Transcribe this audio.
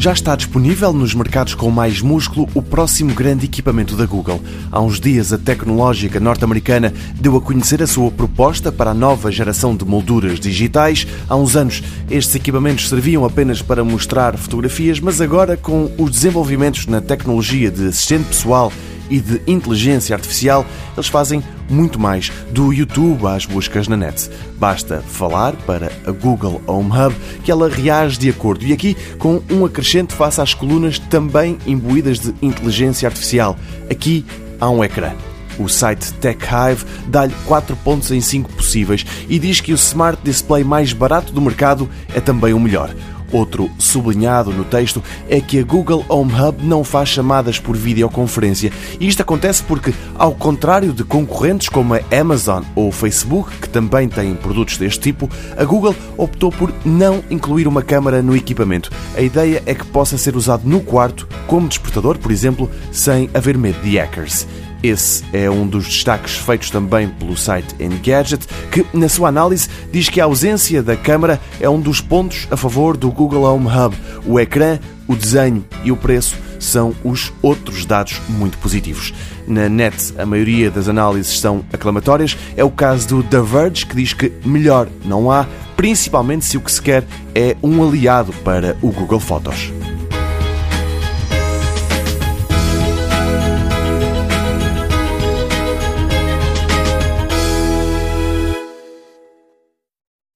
Já está disponível nos mercados com mais músculo o próximo grande equipamento da Google. Há uns dias, a tecnológica norte-americana deu a conhecer a sua proposta para a nova geração de molduras digitais. Há uns anos, estes equipamentos serviam apenas para mostrar fotografias, mas agora, com os desenvolvimentos na tecnologia de assistente pessoal e de inteligência artificial, eles fazem muito mais, do YouTube às buscas na net. Basta falar para a Google Home Hub que ela reage de acordo e aqui com um acrescente face às colunas também imbuídas de inteligência artificial. Aqui há um ecrã. O site TechHive dá-lhe 4 pontos em 5 possíveis e diz que o Smart Display mais barato do mercado é também o melhor. Outro sublinhado no texto é que a Google Home Hub não faz chamadas por videoconferência. E isto acontece porque, ao contrário de concorrentes como a Amazon ou o Facebook, que também têm produtos deste tipo, a Google optou por não incluir uma câmara no equipamento. A ideia é que possa ser usado no quarto, como despertador, por exemplo, sem haver medo de hackers. Esse é um dos destaques feitos também pelo site Engadget, que, na sua análise, diz que a ausência da câmara é um dos pontos a favor do Google Home Hub. O ecrã, o desenho e o preço são os outros dados muito positivos. Na net, a maioria das análises são aclamatórias. É o caso do The Verge, que diz que melhor não há, principalmente se o que se quer é um aliado para o Google Fotos.